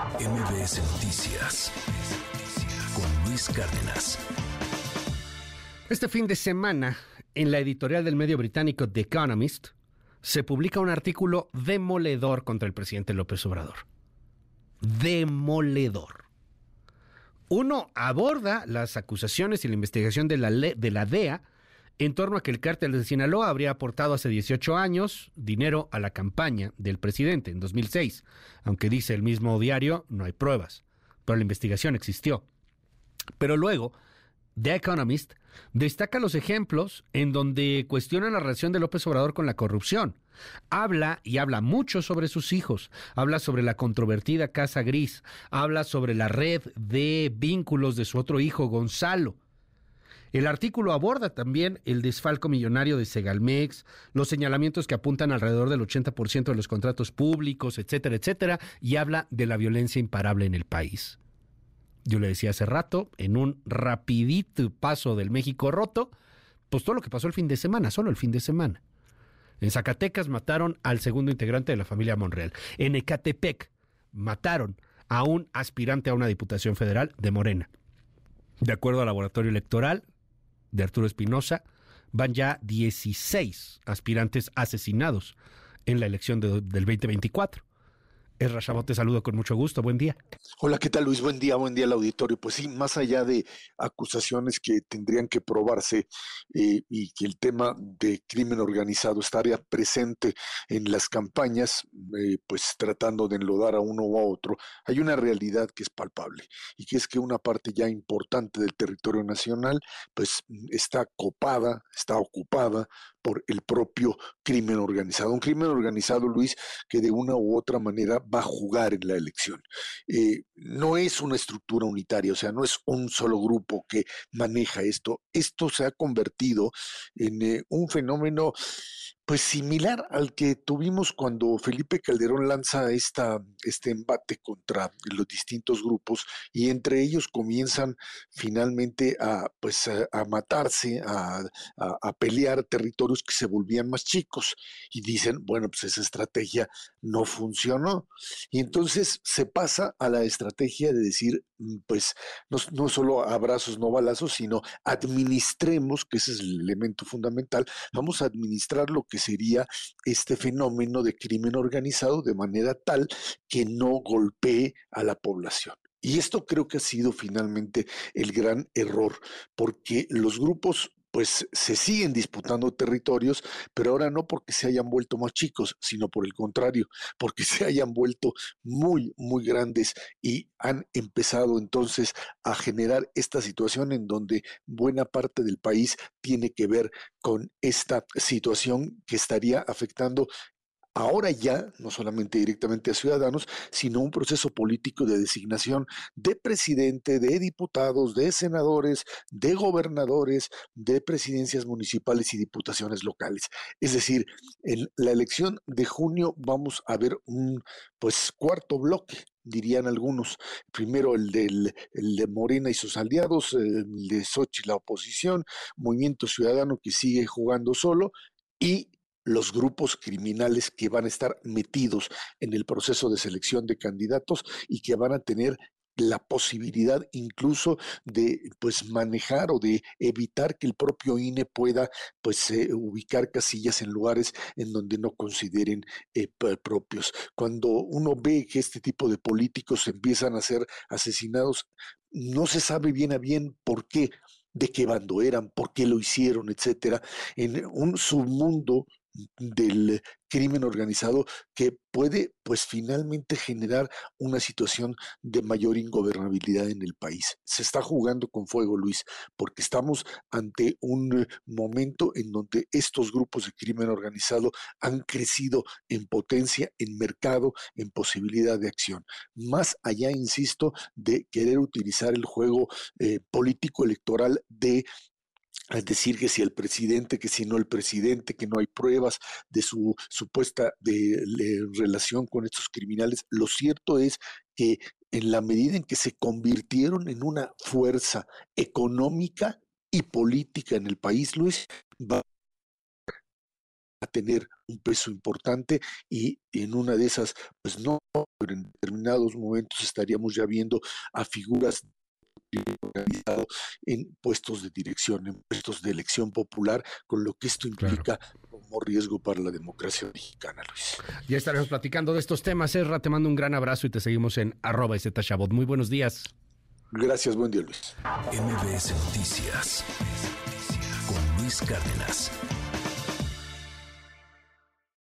MBS Noticias con Luis Cárdenas. Este fin de semana, en la editorial del medio británico The Economist, se publica un artículo demoledor contra el presidente López Obrador. Demoledor. Uno aborda las acusaciones y la investigación de la, de la DEA en torno a que el cártel de Sinaloa habría aportado hace 18 años dinero a la campaña del presidente en 2006. Aunque dice el mismo diario, no hay pruebas, pero la investigación existió. Pero luego, The Economist destaca los ejemplos en donde cuestiona la relación de López Obrador con la corrupción. Habla y habla mucho sobre sus hijos, habla sobre la controvertida Casa Gris, habla sobre la red de vínculos de su otro hijo, Gonzalo. El artículo aborda también el desfalco millonario de Segalmex, los señalamientos que apuntan alrededor del 80% de los contratos públicos, etcétera, etcétera, y habla de la violencia imparable en el país. Yo le decía hace rato, en un rapidito paso del México roto, pues todo lo que pasó el fin de semana, solo el fin de semana. En Zacatecas mataron al segundo integrante de la familia Monreal. En Ecatepec mataron a un aspirante a una diputación federal de Morena. De acuerdo al laboratorio electoral, de Arturo Espinosa, van ya 16 aspirantes asesinados en la elección del 2024. Es Rashabot, te saludo con mucho gusto. Buen día. Hola, ¿qué tal Luis? Buen día, buen día al auditorio. Pues sí, más allá de acusaciones que tendrían que probarse eh, y que el tema de crimen organizado estaría presente en las campañas, eh, pues tratando de enlodar a uno u a otro, hay una realidad que es palpable y que es que una parte ya importante del territorio nacional, pues está copada, está ocupada por el propio crimen organizado. Un crimen organizado, Luis, que de una u otra manera va a jugar en la elección. Eh, no es una estructura unitaria, o sea, no es un solo grupo que maneja esto. Esto se ha convertido en eh, un fenómeno pues similar al que tuvimos cuando Felipe Calderón lanza esta, este embate contra los distintos grupos y entre ellos comienzan finalmente a, pues, a, matarse, a, a, pelear territorios que se volvían más chicos y dicen, bueno, pues esa estrategia no funcionó. Y entonces se pasa a la estrategia de decir, mm, pues no, no solo abrazos, no balazos, sino administremos, que ese es el elemento fundamental, vamos a administrar lo que sería este fenómeno de crimen organizado de manera tal que no golpee a la población. Y esto creo que ha sido finalmente el gran error, porque los grupos pues se siguen disputando territorios, pero ahora no porque se hayan vuelto más chicos, sino por el contrario, porque se hayan vuelto muy, muy grandes y han empezado entonces a generar esta situación en donde buena parte del país tiene que ver con esta situación que estaría afectando ahora ya, no solamente directamente a ciudadanos, sino un proceso político de designación de presidente, de diputados, de senadores, de gobernadores, de presidencias municipales y diputaciones locales. Es decir, en la elección de junio vamos a ver un pues cuarto bloque dirían algunos. Primero el, del, el de Morena y sus aliados, el de Sochi, la oposición, Movimiento Ciudadano que sigue jugando solo y los grupos criminales que van a estar metidos en el proceso de selección de candidatos y que van a tener la posibilidad incluso de pues manejar o de evitar que el propio INE pueda pues eh, ubicar casillas en lugares en donde no consideren eh, propios. Cuando uno ve que este tipo de políticos empiezan a ser asesinados, no se sabe bien a bien por qué de qué bando eran, por qué lo hicieron, etcétera, en un submundo del crimen organizado que puede pues finalmente generar una situación de mayor ingobernabilidad en el país. Se está jugando con fuego, Luis, porque estamos ante un momento en donde estos grupos de crimen organizado han crecido en potencia, en mercado, en posibilidad de acción. Más allá, insisto, de querer utilizar el juego eh, político electoral de es decir, que si el presidente, que si no el presidente, que no hay pruebas de su supuesta de, relación con estos criminales. Lo cierto es que en la medida en que se convirtieron en una fuerza económica y política en el país, Luis, va a tener un peso importante y en una de esas, pues no, pero en determinados momentos estaríamos ya viendo a figuras en puestos de dirección, en puestos de elección popular, con lo que esto implica como riesgo para la democracia mexicana, Luis. Ya estaremos platicando de estos temas. Erra, te mando un gran abrazo y te seguimos en arroba Muy buenos días. Gracias, buen día, Luis. MBS Noticias con Luis Cárdenas.